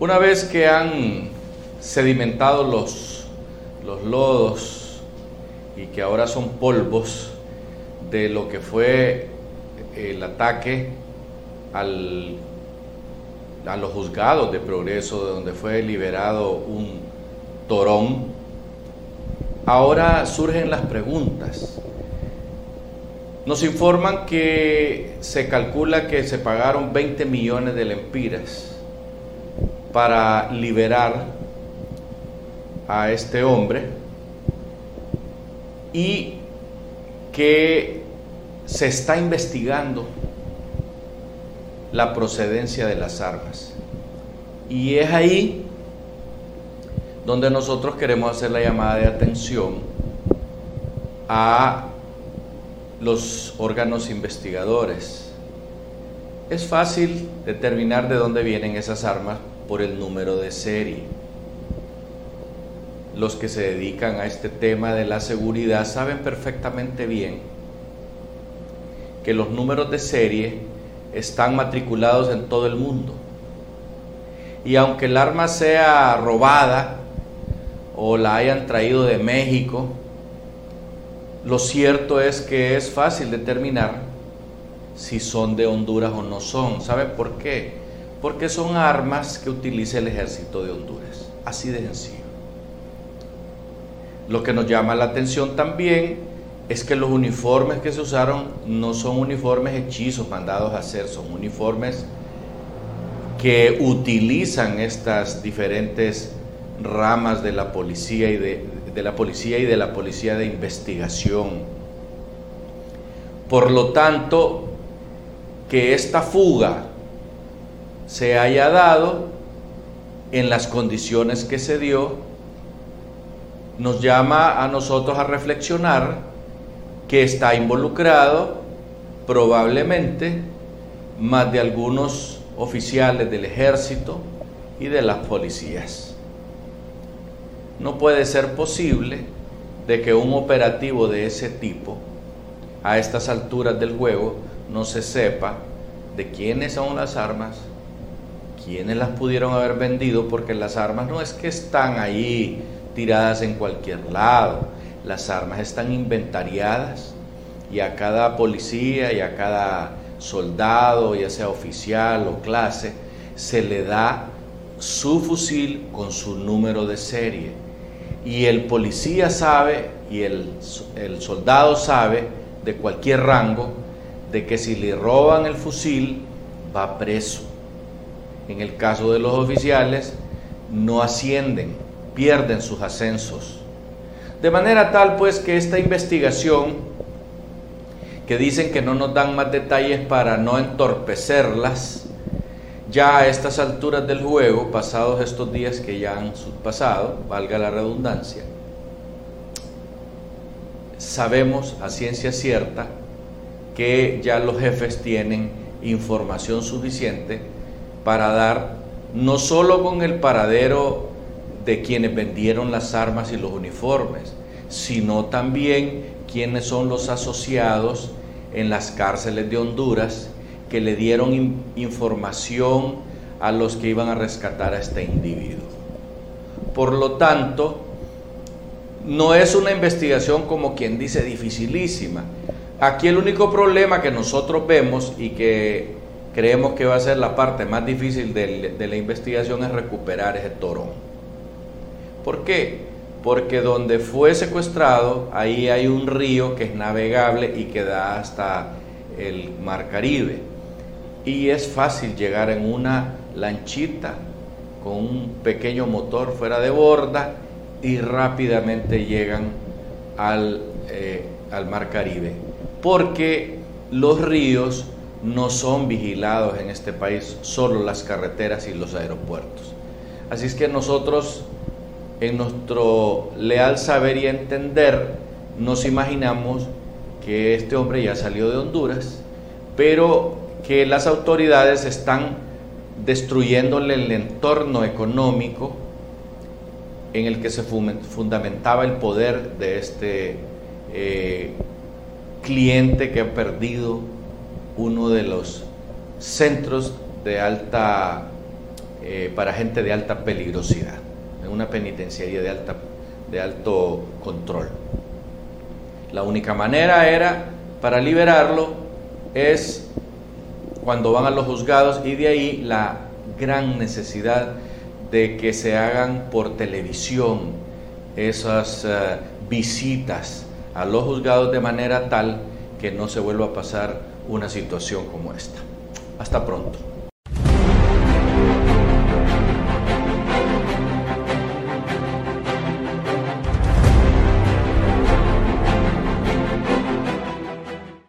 Una vez que han sedimentado los, los lodos y que ahora son polvos de lo que fue el ataque al, a los juzgados de progreso, de donde fue liberado un torón, ahora surgen las preguntas. Nos informan que se calcula que se pagaron 20 millones de lempiras para liberar a este hombre y que se está investigando la procedencia de las armas. Y es ahí donde nosotros queremos hacer la llamada de atención a los órganos investigadores. Es fácil determinar de dónde vienen esas armas por el número de serie. Los que se dedican a este tema de la seguridad saben perfectamente bien que los números de serie están matriculados en todo el mundo. Y aunque el arma sea robada o la hayan traído de México, lo cierto es que es fácil determinar si son de Honduras o no son. ¿Sabe por qué? Porque son armas que utiliza el ejército de Honduras. Así de sencillo. Lo que nos llama la atención también es que los uniformes que se usaron no son uniformes hechizos mandados a hacer, son uniformes que utilizan estas diferentes ramas de la policía y de, de la policía y de la policía de investigación. Por lo tanto, que esta fuga se haya dado en las condiciones que se dio, nos llama a nosotros a reflexionar que está involucrado probablemente más de algunos oficiales del ejército y de las policías. No puede ser posible de que un operativo de ese tipo, a estas alturas del juego, no se sepa de quiénes son las armas, quiénes las pudieron haber vendido, porque las armas no es que están ahí tiradas en cualquier lado, las armas están inventariadas y a cada policía y a cada soldado, ya sea oficial o clase, se le da su fusil con su número de serie. Y el policía sabe y el, el soldado sabe de cualquier rango de que si le roban el fusil va preso. En el caso de los oficiales, no ascienden, pierden sus ascensos. De manera tal pues que esta investigación, que dicen que no nos dan más detalles para no entorpecerlas, ya a estas alturas del juego, pasados estos días que ya han pasado, valga la redundancia, sabemos a ciencia cierta que ya los jefes tienen información suficiente para dar no solo con el paradero de quienes vendieron las armas y los uniformes, sino también quienes son los asociados en las cárceles de Honduras que le dieron información a los que iban a rescatar a este individuo. Por lo tanto, no es una investigación como quien dice dificilísima. Aquí el único problema que nosotros vemos y que creemos que va a ser la parte más difícil de, la investigación es recuperar ese torón. ¿Por qué? Porque donde fue secuestrado, ahí hay un río que es navegable y que da hasta el Mar Caribe. Y es fácil llegar en una lanchita con un pequeño motor fuera de borda y rápidamente llegan al, eh, al Mar Caribe. Porque los ríos no son vigilados en este país, solo las carreteras y los aeropuertos. Así es que nosotros, en nuestro leal saber y entender, nos imaginamos que este hombre ya salió de Honduras, pero que las autoridades están destruyéndole el entorno económico en el que se fundamentaba el poder de este eh, cliente que ha perdido uno de los centros de alta eh, para gente de alta peligrosidad, en una penitenciaría de, alto control. La única manera era para liberarlo es cuando van a los juzgados y de ahí la gran necesidad de que se hagan por televisión esas eh, visitas a los juzgados de manera tal que no se vuelva a pasar una situación como esta. Hasta pronto.